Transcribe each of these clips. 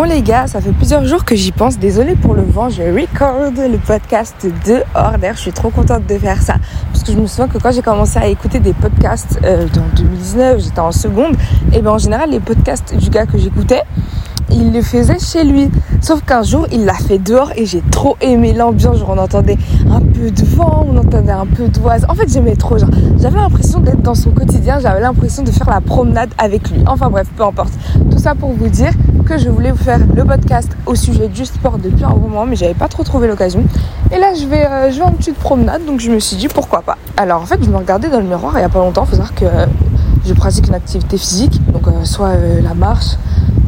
Bon les gars, ça fait plusieurs jours que j'y pense. Désolée pour le vent, je record le podcast dehors. D'ailleurs, je suis trop contente de faire ça. Parce que je me souviens que quand j'ai commencé à écouter des podcasts euh, dans 2019, j'étais en seconde. Et bien en général, les podcasts du gars que j'écoutais, il le faisait chez lui. Sauf qu'un jour, il l'a fait dehors et j'ai trop aimé l'ambiance. Genre, on entendait un peu de vent, on entendait un peu d'oiseaux. En fait, j'aimais trop. Genre, j'avais l'impression d'être dans son quotidien. J'avais l'impression de faire la promenade avec lui. Enfin bref, peu importe. Tout ça pour vous dire que je voulais vous faire le podcast au sujet du sport depuis un moment, mais j'avais pas trop trouvé l'occasion. Et là, je vais, euh, je en petite promenade, donc je me suis dit pourquoi pas. Alors en fait, je me regardais dans le miroir il y a pas longtemps. Faut savoir que euh, je pratique une activité physique, donc euh, soit la marche,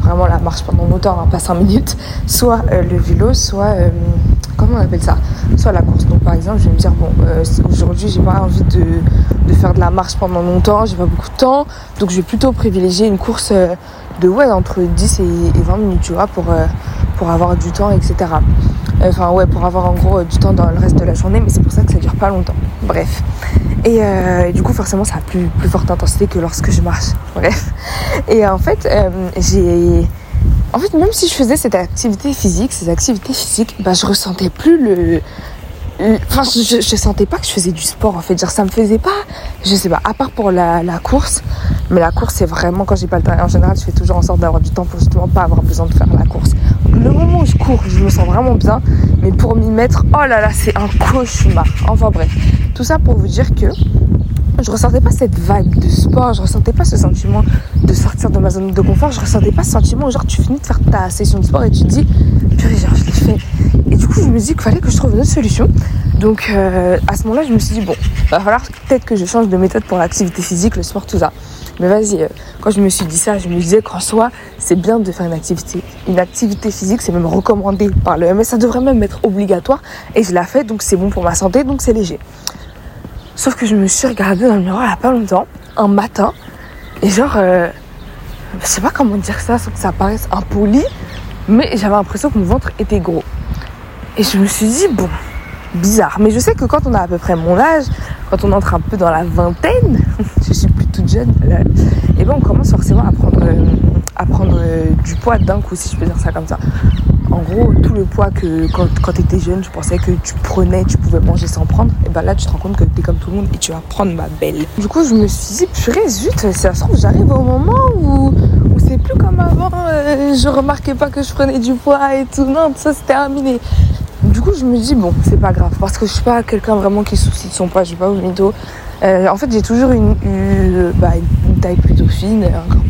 vraiment la marche pendant longtemps, hein, pas 5 minutes, soit le vélo, soit comment on appelle ça? Soit la course. Donc par exemple, je vais me dire bon, aujourd'hui j'ai pas envie de, de, faire de la marche pendant longtemps, j'ai pas beaucoup de temps, donc je vais plutôt privilégier une course de ouais, entre 10 et, 20 minutes, tu vois, pour, euh, avoir du temps, etc. Enfin, ouais, pour avoir en gros du temps dans le reste de la journée, mais c'est pour ça que ça dure pas longtemps. Bref. Et, euh, du coup, forcément, ça a plus, plus forte intensité que lorsque je marche. Bref. Et en fait, euh, j'ai. En fait, même si je faisais cette activité physique, ces activités physiques, bah, je ressentais plus le, Enfin, je, sentais pas que je faisais du sport en fait. Genre, ça me faisait pas, je sais pas, à part pour la, la course. Mais la course, c'est vraiment quand j'ai pas le temps. En général, je fais toujours en sorte d'avoir du temps pour justement pas avoir besoin de faire la course. Le moment où je cours, je me sens vraiment bien. Mais pour m'y mettre, oh là là, c'est un cauchemar. Enfin bref, tout ça pour vous dire que je ressentais pas cette vibe de sport, je ressentais pas ce sentiment de sortir de ma zone de confort, je ressentais pas ce sentiment genre tu finis de faire ta session de sport et tu te dis purée genre je l'ai fait. Et du coup je me dis qu'il fallait que je trouve une autre solution. Donc euh, à ce moment-là je me suis dit bon, va falloir peut-être que je change de méthode pour l'activité physique, le sport, tout ça. Mais vas-y, euh, quand je me suis dit ça, je me disais qu'en soi, c'est bien de faire une activité. Une activité physique, c'est même recommandé par le MS, ça devrait même être obligatoire. Et je l'ai fait, donc c'est bon pour ma santé, donc c'est léger. Sauf que je me suis regardée dans le miroir il n'y a pas longtemps, un matin, et genre, euh, je sais pas comment dire ça sans que ça paraisse impoli, mais j'avais l'impression que mon ventre était gros. Et je me suis dit, bon, bizarre. Mais je sais que quand on a à peu près mon âge, quand on entre un peu dans la vingtaine, je suis plus toute jeune, et ben on commence forcément à prendre, euh, prendre euh, du poids d'un coup, si je peux dire ça comme ça. En gros, tout le poids que quand, quand tu étais jeune, je pensais que tu prenais, tu pouvais manger sans prendre, et ben là tu te rends compte que tu es comme tout le monde et tu vas prendre ma belle. Du coup, je me suis dit, purée, zut, ça se trouve, j'arrive au moment où, c'est plus comme avant, euh, je remarquais pas que je prenais du poids et tout, non, ça c'est terminé. Du coup, je me dis, bon, c'est pas grave, parce que je suis pas quelqu'un vraiment qui soucie de son poids, je suis pas au mytho. Euh, en fait, j'ai toujours une, une, bah, taille plutôt fine, un corps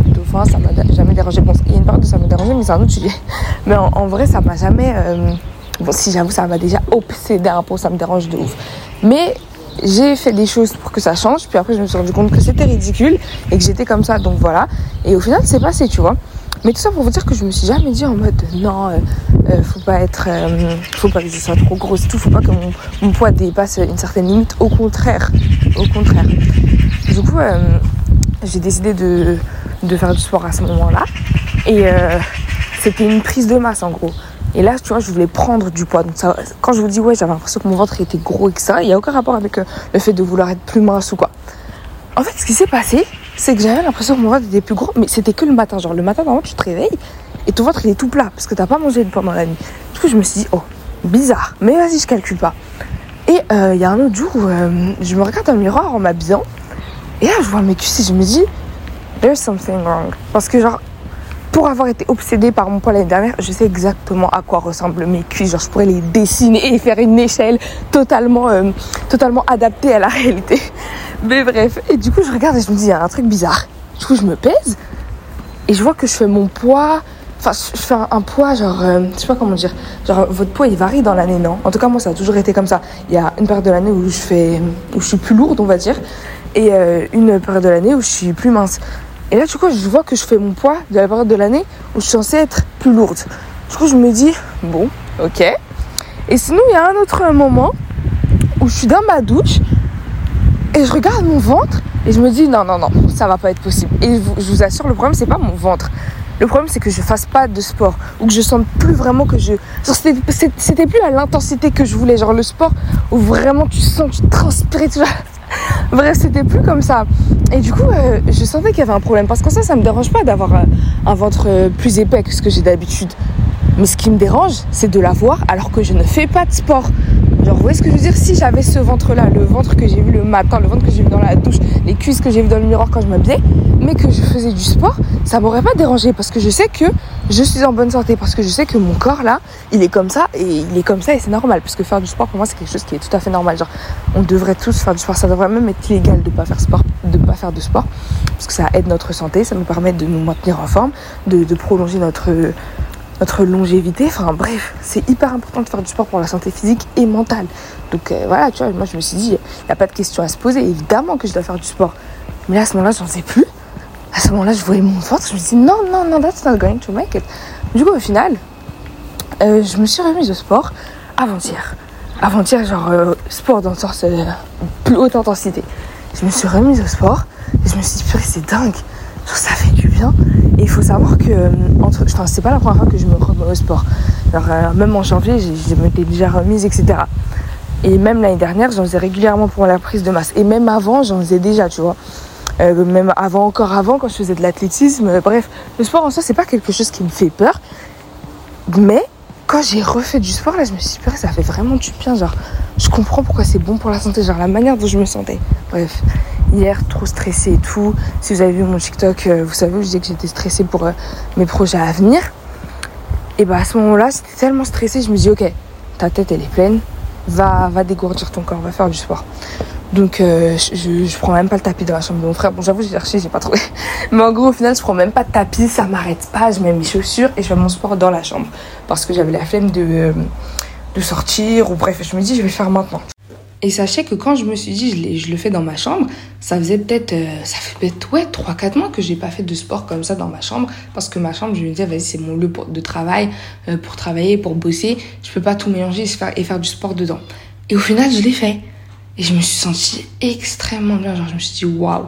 ça m'a jamais dérangé. Bon, il y a une période où ça m'a dérangé, mais c'est un autre sujet. Mais en, vrai, ça m'a jamais. Euh, bon, si j'avoue, ça m'a déjà obsédé un peu, ça me dérange de ouf. Mais j'ai fait des choses pour que ça change, puis après, je me suis rendu compte que c'était ridicule et que j'étais comme ça, donc voilà. Et au final, c'est passé, tu vois. Mais tout ça pour vous dire que je me suis jamais dit en mode non, euh, euh, faut pas être, faut pas que je sois trop grosse, tout, faut pas que mon, mon, poids dépasse une certaine limite. Au contraire, au contraire. Du coup, j'ai décidé de, de, faire du sport à ce moment-là. Et euh, c'était une prise de masse en gros. Et là, tu vois, je voulais prendre du poids. Donc quand je vous dis ouais, j'avais l'impression que mon ventre était gros et que ça, il n'y a aucun rapport avec euh, le fait de vouloir être plus mince ou quoi. En fait, ce qui s'est passé, c'est que j'avais l'impression que mon ventre était plus gros, mais c'était que le matin. Genre, le matin, normalement, tu te réveilles et ton ventre, il est tout plat parce que t'as pas mangé pendant la nuit. Du coup, je me suis dit, oh, bizarre. Mais vas-y, je calcule pas. Et il euh, y a un autre jour où je me regarde dans le miroir en m'habillant. Et là, je vois mes cuisses et je me dis, there's something wrong. Parce que, genre, pour avoir été obsédée par mon poids l'année dernière, je sais exactement à quoi ressemblent mes cuisses. Genre, je pourrais les dessiner et faire une échelle totalement, euh, totalement adaptée à la réalité. Mais bref. Et du coup, je regarde et je me dis, il y a un truc bizarre. Du coup, je me pèse et je vois que je fais mon poids. Enfin, je fais un, poids, genre, euh, je sais pas comment dire. Genre, votre poids, il varie dans l'année, non? En tout cas, moi, ça a toujours été comme ça. Il y a une période de l'année où je fais, où je suis plus lourde, on va dire, et euh, une période de l'année où je suis plus mince. Et là, du coup, je vois que je fais mon poids de la période de l'année où je suis censée être plus lourde. Du coup, je me dis, bon, ok. Et sinon, il y a un autre moment où je suis dans ma douche et je regarde mon ventre et je me dis, non, non, non, ça va pas être possible. Et je vous assure, le problème, c'est pas mon ventre. Le problème, c'est que je fasse pas de sport ou que je sente plus vraiment que je. C'était plus à l'intensité que je voulais. Genre le sport où vraiment tu sens, tu transpires, tu vois. Bref, c'était plus comme ça. Et du coup, euh, je sentais qu'il y avait un problème. Parce que ça, ça me dérange pas d'avoir un, un ventre euh, plus épais que ce que j'ai d'habitude. Mais ce qui me dérange, c'est de l'avoir alors que je ne fais pas de sport. Genre, vous voyez ce que je veux dire? Si j'avais ce ventre-là, le ventre que j'ai vu le matin, le ventre que j'ai vu dans la douche, les cuisses que j'ai vu dans le miroir quand je m'habillais, mais que je faisais du sport, ça m'aurait pas dérangé parce que je sais que je suis en bonne santé, parce que je sais que mon corps là, il est comme ça et il est comme ça et c'est normal. Parce que faire du sport pour moi, c'est quelque chose qui est tout à fait normal. Genre, on devrait tous faire du sport. Ça devrait même être illégal de pas faire sport, de pas faire de sport, parce que ça aide notre santé, ça nous permet de nous maintenir en forme, de prolonger notre notre longévité. Enfin bref, c'est hyper important de faire du sport pour la santé physique et mentale. Donc euh, voilà, tu vois, moi je me suis dit, il n'y a pas de question à se poser. Évidemment que je dois faire du sport. Mais là, à ce moment-là, j'en sais plus. À ce moment-là, je voyais mon ventre. Je me dit, non, non, non, that's not going to make it. Du coup, au final, euh, je me suis remise au sport avant-hier. Avant-hier, genre euh, sport dans le sens plus haute intensité. Je me suis remise au sport et je me suis dit, purée, c'est dingue. Genre, ça fait du Et il faut savoir que, euh, enfin, c'est pas la première fois que je me remets au sport. Alors, euh, même en janvier, je m'étais déjà remise, etc. Et même l'année dernière, j'en faisais régulièrement pour la prise de masse. Et même avant, j'en faisais déjà, tu vois. Euh, même avant, encore avant, quand je faisais de l'athlétisme. Bref, le sport en soi, c'est pas quelque chose qui me fait peur. Mais quand j'ai refait du sport, là, je me suis dit, ça fait vraiment du bien. Genre, je comprends pourquoi c'est bon pour la santé. Genre, la manière dont je me sentais. Bref hier trop stressée et tout. Si vous avez vu mon TikTok, euh, vous savez, je disais que j'étais stressée pour euh, mes projets à venir. Et bah à ce moment-là, c'était tellement stressée, je me dis ok, ta tête elle est pleine, va, va dégourdir ton corps, va faire du sport. Donc euh, je, je, prends même pas le tapis dans la chambre de mon frère. Bon j'avoue j'ai cherché, j'ai pas trouvé. Mais en gros au final je prends même pas de tapis, ça m'arrête pas, je mets mes chaussures et je fais mon sport dans la chambre. Parce que j'avais la flemme de, de sortir ou bref, je me dis je vais le faire maintenant. Et sachez que quand je me suis dit, je, le fais dans ma chambre, ça faisait peut-être, euh, ça fait peut-être, ouais, 3-4 mois que j'ai pas fait de sport comme ça dans ma chambre. Parce que ma chambre, je me disais, vas-y, c'est mon lieu de travail, euh, pour travailler, pour bosser. Je peux pas tout mélanger et faire, et faire du sport dedans. Et au final, je l'ai fait. Et je me suis sentie extrêmement bien. Genre, je me suis dit, waouh,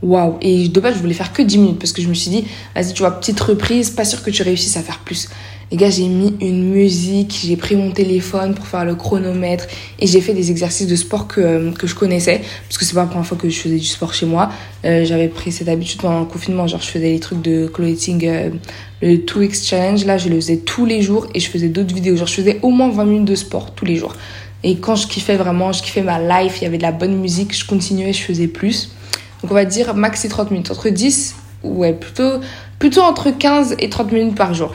waouh. Et de base, je voulais faire que 10 minutes parce que je me suis dit, vas-y, tu vois, petite reprise, pas sûr que tu réussisses à faire plus. Les gars, j'ai mis une musique, j'ai pris mon téléphone pour faire le chronomètre et j'ai fait des exercices de sport que, euh, que je connaissais parce que c'est pas la première fois que je faisais du sport chez moi. Euh, j'avais pris cette habitude pendant le confinement, genre je faisais les trucs de clothing, euh, le 2X Challenge. Là, je le faisais tous les jours et je faisais d'autres vidéos. Genre, je faisais au moins 20 minutes de sport tous les jours. Et quand je kiffais vraiment, je kiffais ma life, il y avait de la bonne musique, je continuais, je faisais plus. Donc on va dire maxi 30 minutes, entre 10, ouais, plutôt, plutôt entre 15 et 30 minutes par jour.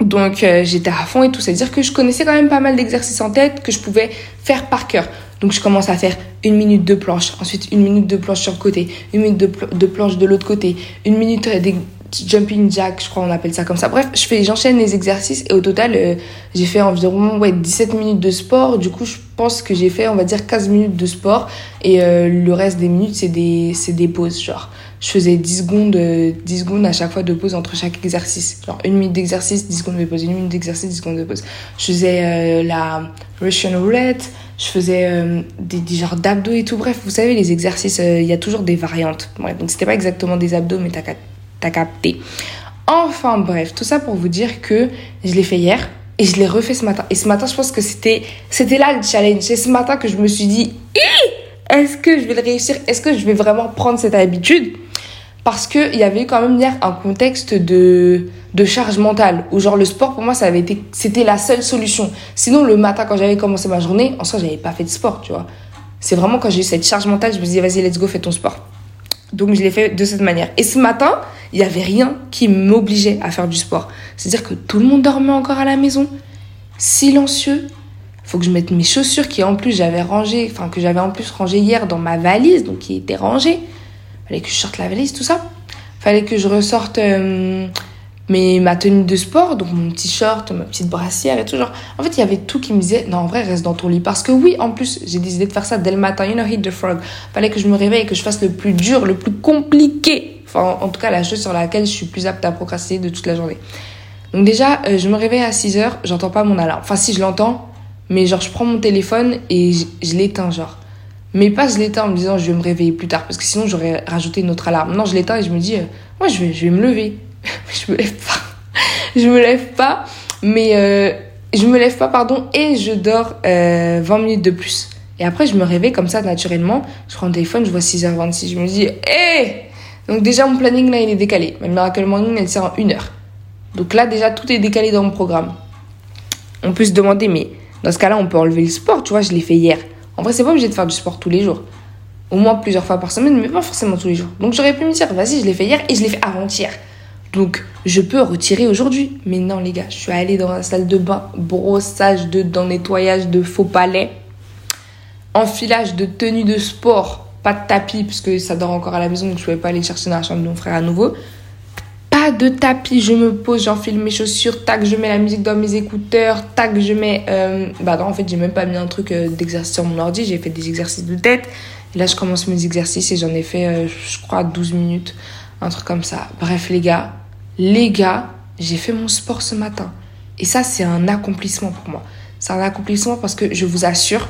Donc euh, j'étais à fond et tout, c'est-à-dire que je connaissais quand même pas mal d'exercices en tête que je pouvais faire par cœur. Donc je commence à faire une minute de planche, ensuite une minute de planche sur le côté, une minute de, planche de l'autre côté, une minute des jumping jack, je crois on appelle ça comme ça. Bref, je fais, j'enchaîne les exercices et au total euh, j'ai fait environ ouais 17 minutes de sport. Du coup pense que j'ai fait on va dire 15 minutes de sport et euh, le reste des minutes c'est des des pauses genre je faisais 10 secondes, 10 euh, secondes à chaque fois de pause entre chaque exercice. Genre une minute d'exercice, 10 secondes de pause, une minute d'exercice, 10 secondes de pause. Je faisais euh, la Russian roulette, je faisais des, des genres d'abdos et tout. Bref, vous savez, les exercices, il y a toujours des variantes. Bref, donc c'était pas exactement des abdos, mais t'as capté. Enfin bref, tout ça pour vous dire que je l'ai fait hier et je l'ai refait ce matin. Et ce matin, je pense que c'était c'était là le challenge. C'est ce matin que je me suis dit, est-ce que je vais le réussir? Est-ce que je vais vraiment prendre cette habitude? Parce qu'il y avait quand même hier un contexte de, de charge mentale, où genre le sport pour moi, ça avait été, c'était la seule solution. Sinon, le matin, quand j'avais commencé ma journée, en soi, j'avais pas fait de sport, tu vois. C'est vraiment quand j'ai eu cette charge mentale, je me disais, vas-y, let's go, fais ton sport. Donc, je l'ai fait de cette manière. Et ce matin, il y avait rien qui m'obligeait à faire du sport. C'est-à-dire que tout le monde dormait encore à la maison, silencieux. Faut que je mette mes chaussures qui, en plus, j'avais rangé, enfin, que j'avais en plus rangé hier dans ma valise, donc qui était rangée fallait que je sorte la valise, tout ça. Fallait que je ressorte euh, mes, ma tenue de sport, donc mon t-shirt, ma petite brassière et tout. Genre, en fait, il y avait tout qui me disait, non, en vrai, reste dans ton lit. Parce que oui, en plus, j'ai décidé de faire ça dès le matin. You know, hit the frog. Fallait que je me réveille et que je fasse le plus dur, le plus compliqué. Enfin, en, tout cas, la chose sur laquelle je suis plus apte à procrastiner de toute la journée. Donc déjà, euh, je me réveille à 6 heures, j'entends pas mon alarme. Enfin, si, je l'entends, mais genre, je prends mon téléphone et je, l'éteins, genre. Mais pas je l'éteins en me disant je vais me réveiller plus tard parce que sinon j'aurais rajouté une autre alarme. Non, je l'éteins et je me dis, moi euh, je vais, je vais me lever. je me lève pas. je me lève pas, mais euh, je me lève pas, pardon, et je dors 20 euh, minutes de plus. Et après, je me réveille comme ça naturellement. Je prends le téléphone, je vois 6h26. Je me dis, hé Donc déjà, mon planning là, il est décalé. Ma Miracle Morning, elle sert en une heure. Donc là, déjà, tout est décalé dans mon programme. On peut se demander, mais dans ce cas-là, on peut enlever le sport. Tu vois, je l'ai fait hier. En vrai, c'est pas obligé de faire du sport tous les jours. Au moins plusieurs fois par semaine, mais pas forcément tous les jours. Donc j'aurais pu me dire, vas-y, je l'ai fait hier et je l'ai fait avant-hier. Donc je peux retirer aujourd'hui. Mais non, les gars, je suis allée dans la salle de bain, brossage de dents, nettoyage de faux palais, enfilage de tenue de sport, pas de tapis, parce que ça dort encore à la maison, donc je pouvais pas aller chercher dans la chambre de mon frère à nouveau. Pas de tapis, je me pose, j'enfile mes chaussures, tac, je mets la musique dans mes écouteurs, tac, je mets. Euh, bah non, en fait, j'ai même pas mis un truc euh, d'exercice sur mon ordi, j'ai fait des exercices de tête. Et là, je commence mes exercices et j'en ai fait, euh, je crois, 12 minutes, un truc comme ça. Bref, les gars, les gars, j'ai fait mon sport ce matin. Et ça, c'est un accomplissement pour moi. C'est un accomplissement parce que je vous assure,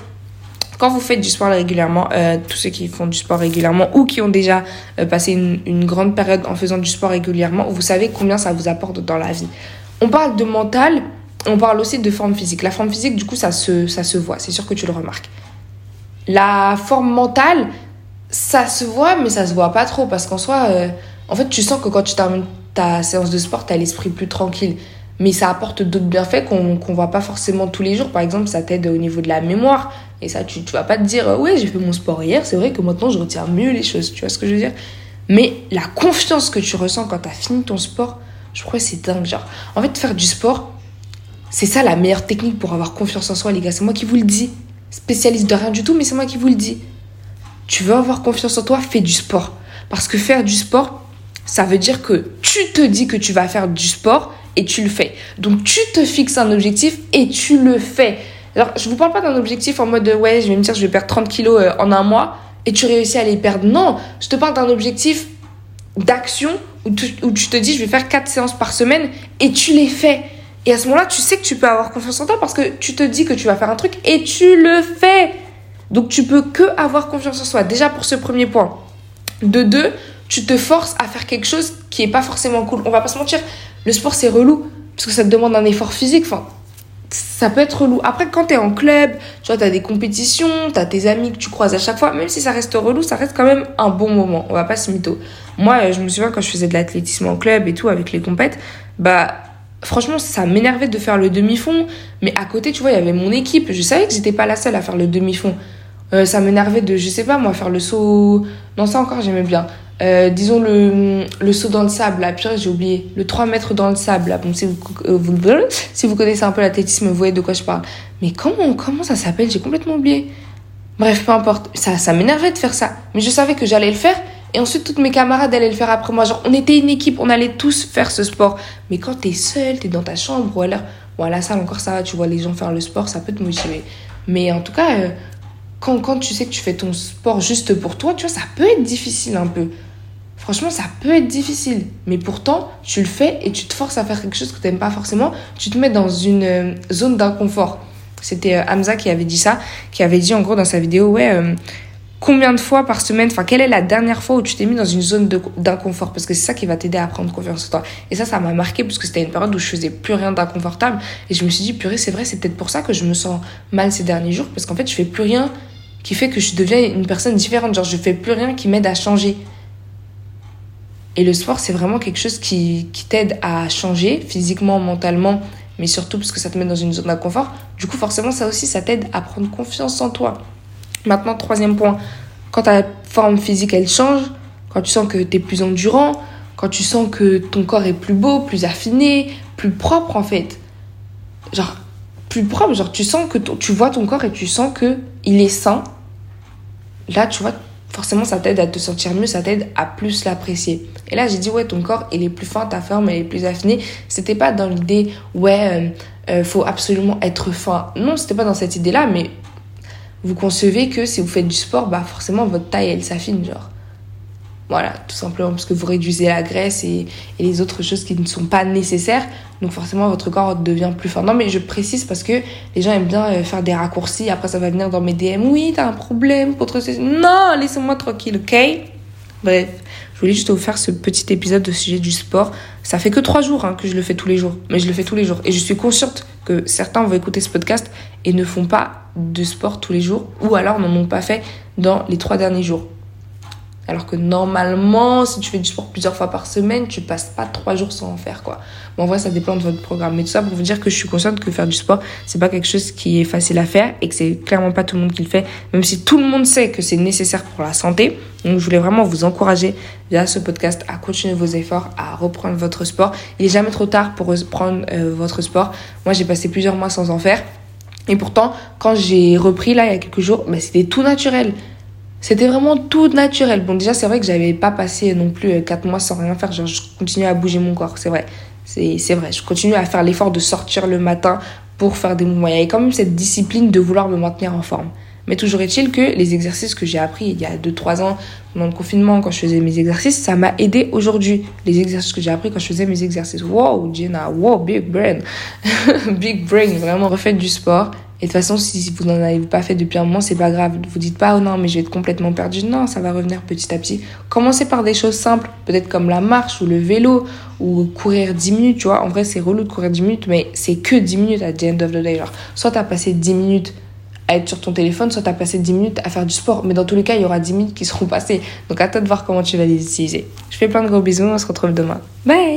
quand vous faites du sport régulièrement, euh, tous ceux qui font du sport régulièrement ou qui ont déjà euh, passé une, grande période en faisant du sport régulièrement, vous savez combien ça vous apporte dans la vie. On parle de mental, on parle aussi de forme physique. La forme physique, du coup, ça se, ça se voit. C'est sûr que tu le remarques. La forme mentale, ça se voit, mais ça se voit pas trop parce qu'en soi, euh, en fait, tu sens que quand tu termines ta séance de sport, tu as l'esprit plus tranquille. Mais ça apporte d'autres bienfaits qu'on ne voit pas forcément tous les jours. Par exemple, ça t'aide au niveau de la mémoire. Et ça, tu, tu vas pas te dire, ouais, j'ai fait mon sport hier, c'est vrai que maintenant je retiens mieux les choses. Tu vois ce que je veux dire? Mais la confiance que tu ressens quand tu as fini ton sport, je crois que c'est dingue. Genre, en fait, faire du sport, c'est ça la meilleure technique pour avoir confiance en soi, les gars. C'est moi qui vous le dis. Spécialiste de rien du tout, mais c'est moi qui vous le dis. Tu veux avoir confiance en toi, fais du sport. Parce que faire du sport, ça veut dire que tu te dis que tu vas faire du sport et tu le fais. Donc tu te fixes un objectif et tu le fais. Alors je vous parle pas d'un objectif en mode ouais, je vais me dire je vais perdre 30 kilos euh, en un mois et tu réussis à les perdre. Non, je te parle d'un objectif d'action où, où, tu te dis je vais faire 4 séances par semaine et tu les fais. Et à ce moment-là, tu sais que tu peux avoir confiance en toi parce que tu te dis que tu vas faire un truc et tu le fais. Donc tu peux que avoir confiance en soi. Déjà pour ce premier point. De deux, tu te forces à faire quelque chose qui est pas forcément cool. On va pas se mentir, le sport c'est relou parce que ça te demande un effort physique. Enfin, ça peut être relou. Après, quand tu es en club, tu vois, as des compétitions, tu as tes amis que tu croises à chaque fois, même si ça reste relou, ça reste quand même un bon moment. On va pas se mytho. Moi, je me souviens quand je faisais de l'athlétisme en club et tout avec les compètes, bah franchement, ça m'énervait de faire le demi-fond, mais à côté, tu vois, il y avait mon équipe. Je savais que j'étais pas la seule à faire le demi-fond. Euh, ça m'énervait de, je sais pas moi, faire le saut. Non, ça encore, j'aimais bien. Euh, disons le, le saut dans le sable, là, purée, j'ai oublié. Le 3 mètres dans le sable, là. Bon, si vous, euh, vous, si vous connaissez un peu l'athlétisme, vous voyez de quoi je parle. Mais comment, comment ça s'appelle? J'ai complètement oublié. Bref, peu importe. Ça, ça m'énervait de faire ça. Mais je savais que j'allais le faire. Et ensuite, toutes mes camarades allaient le faire après moi. Genre, on était une équipe, on allait tous faire ce sport. Mais quand t'es seul, t'es dans ta chambre, ou alors, bon, à la salle, encore ça va, tu vois les gens faire le sport, ça peut te motiver. Mais en tout cas, euh, quand, quand tu sais que tu fais ton sport juste pour toi, tu vois, ça peut être difficile un peu. Franchement, ça peut être difficile. Mais pourtant, tu le fais et tu te forces à faire quelque chose que tu n'aimes pas forcément. Tu te mets dans une euh, zone d'inconfort. C'était euh, Hamza qui avait dit ça, qui avait dit en gros dans sa vidéo, ouais, euh, combien de fois par semaine, enfin, quelle est la dernière fois où tu t'es mis dans une zone d'inconfort? Parce que c'est ça qui va t'aider à prendre confiance en toi. Et ça, ça m'a marqué parce que c'était une période où je faisais plus rien d'inconfortable. Et je me suis dit, purée, c'est vrai, c'est peut-être pour ça que je me sens mal ces derniers jours. Parce qu'en fait, je fais plus rien qui fait que je deviens une personne différente. Genre, je fais plus rien qui m'aide à changer. Et le sport, c'est vraiment quelque chose qui, t'aide à changer physiquement, mentalement, mais surtout parce que ça te met dans une zone d'inconfort. Du coup, forcément, ça aussi, ça t'aide à prendre confiance en toi. Maintenant, troisième point, quand ta forme physique, elle change, quand tu sens que tu es plus endurant, quand tu sens que ton corps est plus beau, plus affiné, plus propre en fait. Genre, plus propre, genre tu sens que tu vois ton corps et tu sens que il est sain. Là, tu vois, forcément ça t'aide à te sentir mieux, ça t'aide à plus l'apprécier. Et là j'ai dit ouais ton corps il est plus fin, ta forme elle est plus affinée. C'était pas dans l'idée ouais euh, euh, faut absolument être fin. Non c'était pas dans cette idée là mais vous concevez que si vous faites du sport bah forcément votre taille elle s'affine genre. Voilà, tout simplement parce que vous réduisez la graisse et, et, les autres choses qui ne sont pas nécessaires. Donc forcément, votre corps devient plus fort. Non, mais je précise parce que les gens aiment bien euh, faire des raccourcis. Après, ça va venir dans mes DM. Oui, t'as un problème contre Non, laissez-moi tranquille, ok? Bref, Je voulais juste vous faire ce petit épisode au sujet du sport. Ça fait que trois jours hein, que je le fais tous les jours, mais je le fais tous les jours. Et je suis consciente que certains vont écouter ce podcast et ne font pas de sport tous les jours, ou alors n'en ont pas fait dans les trois derniers jours. Alors que normalement, si tu fais du sport plusieurs fois par semaine, tu passes pas trois jours sans en faire, quoi. Bon, en vrai, ça dépend de votre programme. Mais tout ça pour vous dire que je suis consciente que faire du sport, c'est pas quelque chose qui est facile à faire et que c'est clairement pas tout le monde qui le fait, même si tout le monde sait que c'est nécessaire pour la santé. Donc, je voulais vraiment vous encourager via ce podcast à continuer vos efforts, à reprendre votre sport. Il est jamais trop tard pour reprendre euh, votre sport. Moi, j'ai passé plusieurs mois sans en faire. Et pourtant, quand j'ai repris là, il y a quelques jours, bah, c'était tout naturel. C'était vraiment tout naturel. Bon, déjà, c'est vrai que j'avais pas passé non plus 4 euh, mois sans rien faire. Genre, je continuais à bouger mon corps, c'est vrai. C'est vrai. Je continue à faire l'effort de sortir le matin pour faire des mouvements. Il y avait quand même cette discipline de vouloir me maintenir en forme. Mais toujours est-il que les exercices que j'ai appris il y a 2-3 ans pendant le confinement, quand je faisais mes exercices, ça m'a aidé aujourd'hui. Les exercices que j'ai appris quand je faisais mes exercices. Wow, Jenna, wow, big brain. big brain, vraiment, refaites du sport. Et de toute façon, si vous n'en avez pas fait depuis un moment, c'est pas grave. Vous dites pas, oh non, mais je vais être complètement perdu. Non, ça va revenir petit à petit. Commencez par des choses simples, peut-être comme la marche ou le vélo ou courir 10 minutes, tu vois. En vrai, c'est relou de courir 10 minutes, mais c'est que 10 minutes à the end of the day. Soit t'as passé 10 minutes à être sur ton téléphone, soit t'as passé 10 minutes à faire du sport. Mais dans tous les cas, il y aura 10 minutes qui seront passées. Donc à toi de voir comment tu vas les utiliser. Je fais plein de gros bisous, on se retrouve demain. Bye